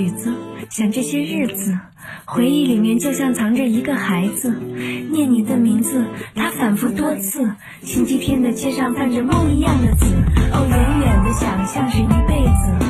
曲子，想这些日子，回忆里面就像藏着一个孩子，念你的名字，他反复多次。星期天的街上泛着梦一样的紫，哦，远远的想象是一辈子。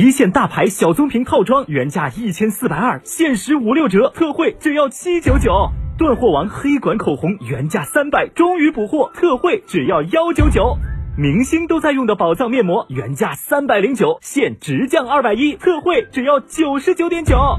一线大牌小棕瓶套装原价一千四百二，限时五六折，特惠只要七九九。断货王黑管口红原价三百，终于补货，特惠只要幺九九。明星都在用的宝藏面膜原价三百零九，现直降二百一，特惠只要九十九点九。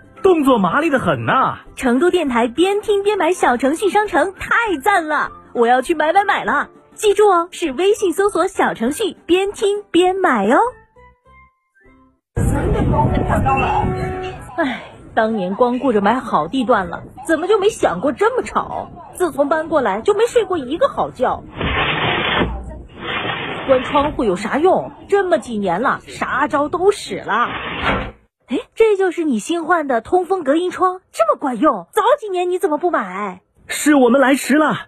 动作麻利的很呐、成都电台边听边买小程序商城太赞了，我要去买买买了！记住哦，是微信搜索小程序边听边买哦。唉，当年光顾着买好地段了，怎么就没想过这么吵？自从搬过来就没睡过一个好觉。关窗户有啥用？这么几年了，啥招都使了。哎，这就是你新换的通风隔音窗，这么管用？早几年你怎么不买？是我们来迟了。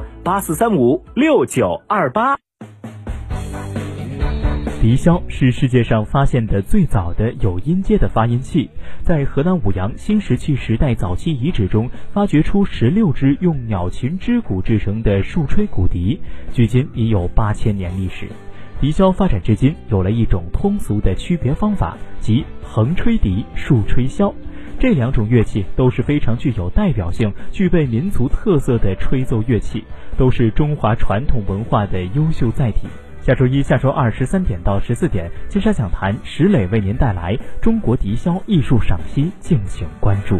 八四三五六九二八。笛箫是世界上发现的最早的有音阶的发音器，在河南舞阳新石器时代早期遗址中发掘出十六只用鸟禽之骨制成的树吹骨笛，距今已有八千年历史。笛箫发展至今，有了一种通俗的区别方法，即横吹笛、竖吹箫。这两种乐器都是非常具有代表性、具备民族特色的吹奏乐器，都是中华传统文化的优秀载体。下周一、下周二十三点到十四点，金沙讲坛石磊为您带来中国笛箫艺术赏析，敬请关注。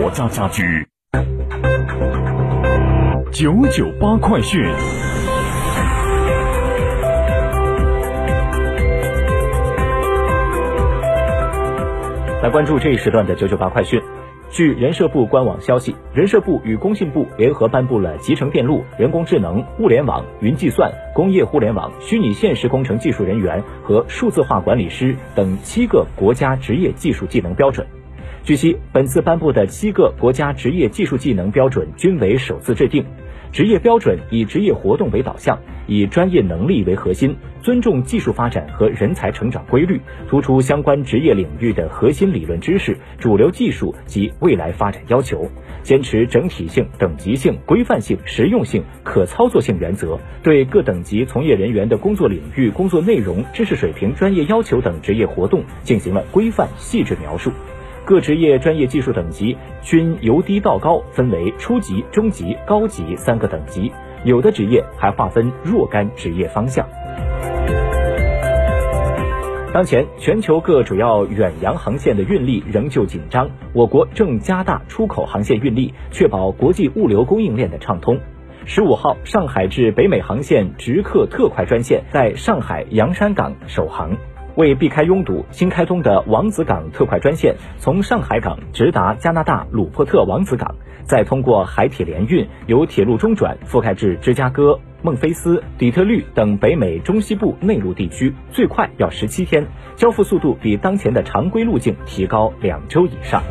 国家家居。九九八快讯。来关注这一时段的九九八快讯。据人社部官网消息，人社部与工信部联合颁布了集成电路、人工智能、物联网、云计算、工业互联网、虚拟现实工程技术人员和数字化管理师等七个国家职业技术技能标准。据悉，本次颁布的七个国家职业技术技能标准均为首次制定。职业标准以职业活动为导向，以专业能力为核心，尊重技术发展和人才成长规律，突出相关职业领域的核心理论知识、主流技术及未来发展要求，坚持整体性、等级性、规范性、实用性、可操作性原则，对各等级从业人员的工作领域、工作内容、知识水平、专业要求等职业活动进行了规范细致描述。各职业专业技术等级均由低到高分为初级、中级、高级三个等级，有的职业还划分若干职业方向。当前，全球各主要远洋航线的运力仍旧紧张，我国正加大出口航线运力，确保国际物流供应链的畅通。十五号，上海至北美航线直客特快专线在上海洋山港首航。为避开拥堵，新开通的王子港特快专线从上海港直达加拿大鲁珀特王子港，再通过海铁联运由铁路中转覆盖至芝加哥、孟菲斯、底特律等北美中西部内陆地区，最快要十七天，交付速度比当前的常规路径提高两周以上。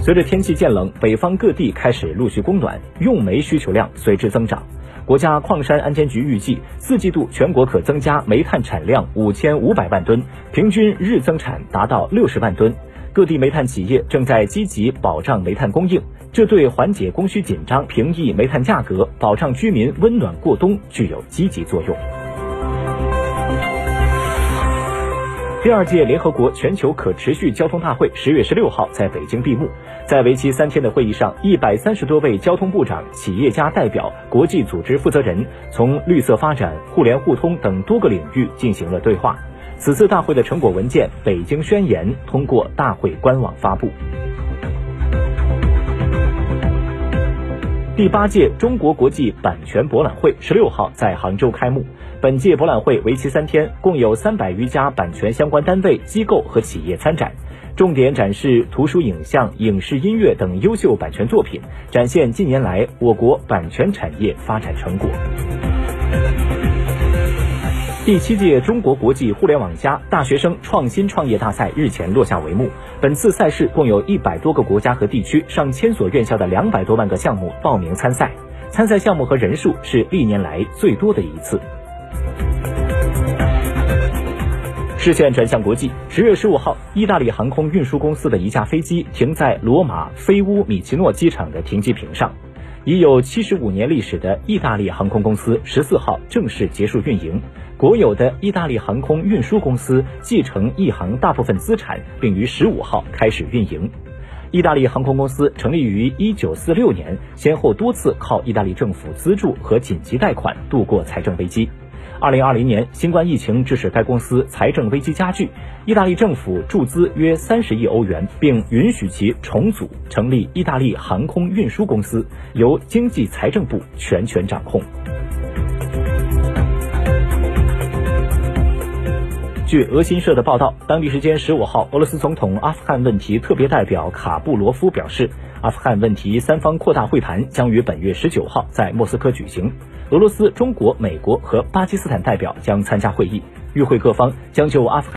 随着天气渐冷，北方各地开始陆续供暖，用煤需求量随之增长。国家矿山安监局预计，四季度全国可增加煤炭产量五千五百万吨，平均日增产达到六十万吨。各地煤炭企业正在积极保障煤炭供应，这对缓解供需紧张、平抑煤炭价格、保障居民温暖过冬具有积极作用。第二届联合国全球可持续交通大会十月十六号在北京闭幕。在为期三天的会议上，一百三十多位交通部长、企业家代表、国际组织负责人，从绿色发展、互联互通等多个领域进行了对话。此次大会的成果文件《北京宣言》通过大会官网发布。第八届中国国际版权博览会十六号在杭州开幕。本届博览会为期三天，共有三百余家版权相关单位、机构和企业参展，重点展示图书、影像、影视、音乐等优秀版权作品，展现近年来我国版权产业发展成果。第七届中国国际互联网加大学生创新创业大赛日前落下帷幕。本次赛事共有一百多个国家和地区、上千所院校的两百多万个项目报名参赛，参赛项目和人数是历年来最多的一次。视线转向国际，十月十五号，意大利航空运输公司的一架飞机停在罗马菲乌米奇诺机场的停机坪上。已有七十五年历史的意大利航空公司十四号正式结束运营。国有的意大利航空运输公司继承意航大部分资产，并于十五号开始运营。意大利航空公司成立于一九四六年，先后多次靠意大利政府资助和紧急贷款度过财政危机。二零二零年，新冠疫情致使该公司财政危机加剧，意大利政府注资约三十亿欧元，并允许其重组，成立意大利航空运输公司，由经济财政部全权掌控。据俄新社的报道，当地时间十五号，俄罗斯总统阿富汗问题特别代表卡布罗夫表示，阿富汗问题三方扩大会谈将于本月十九号在莫斯科举行。俄罗斯、中国、美国和巴基斯坦代表将参加会议，与会各方将就阿富汗。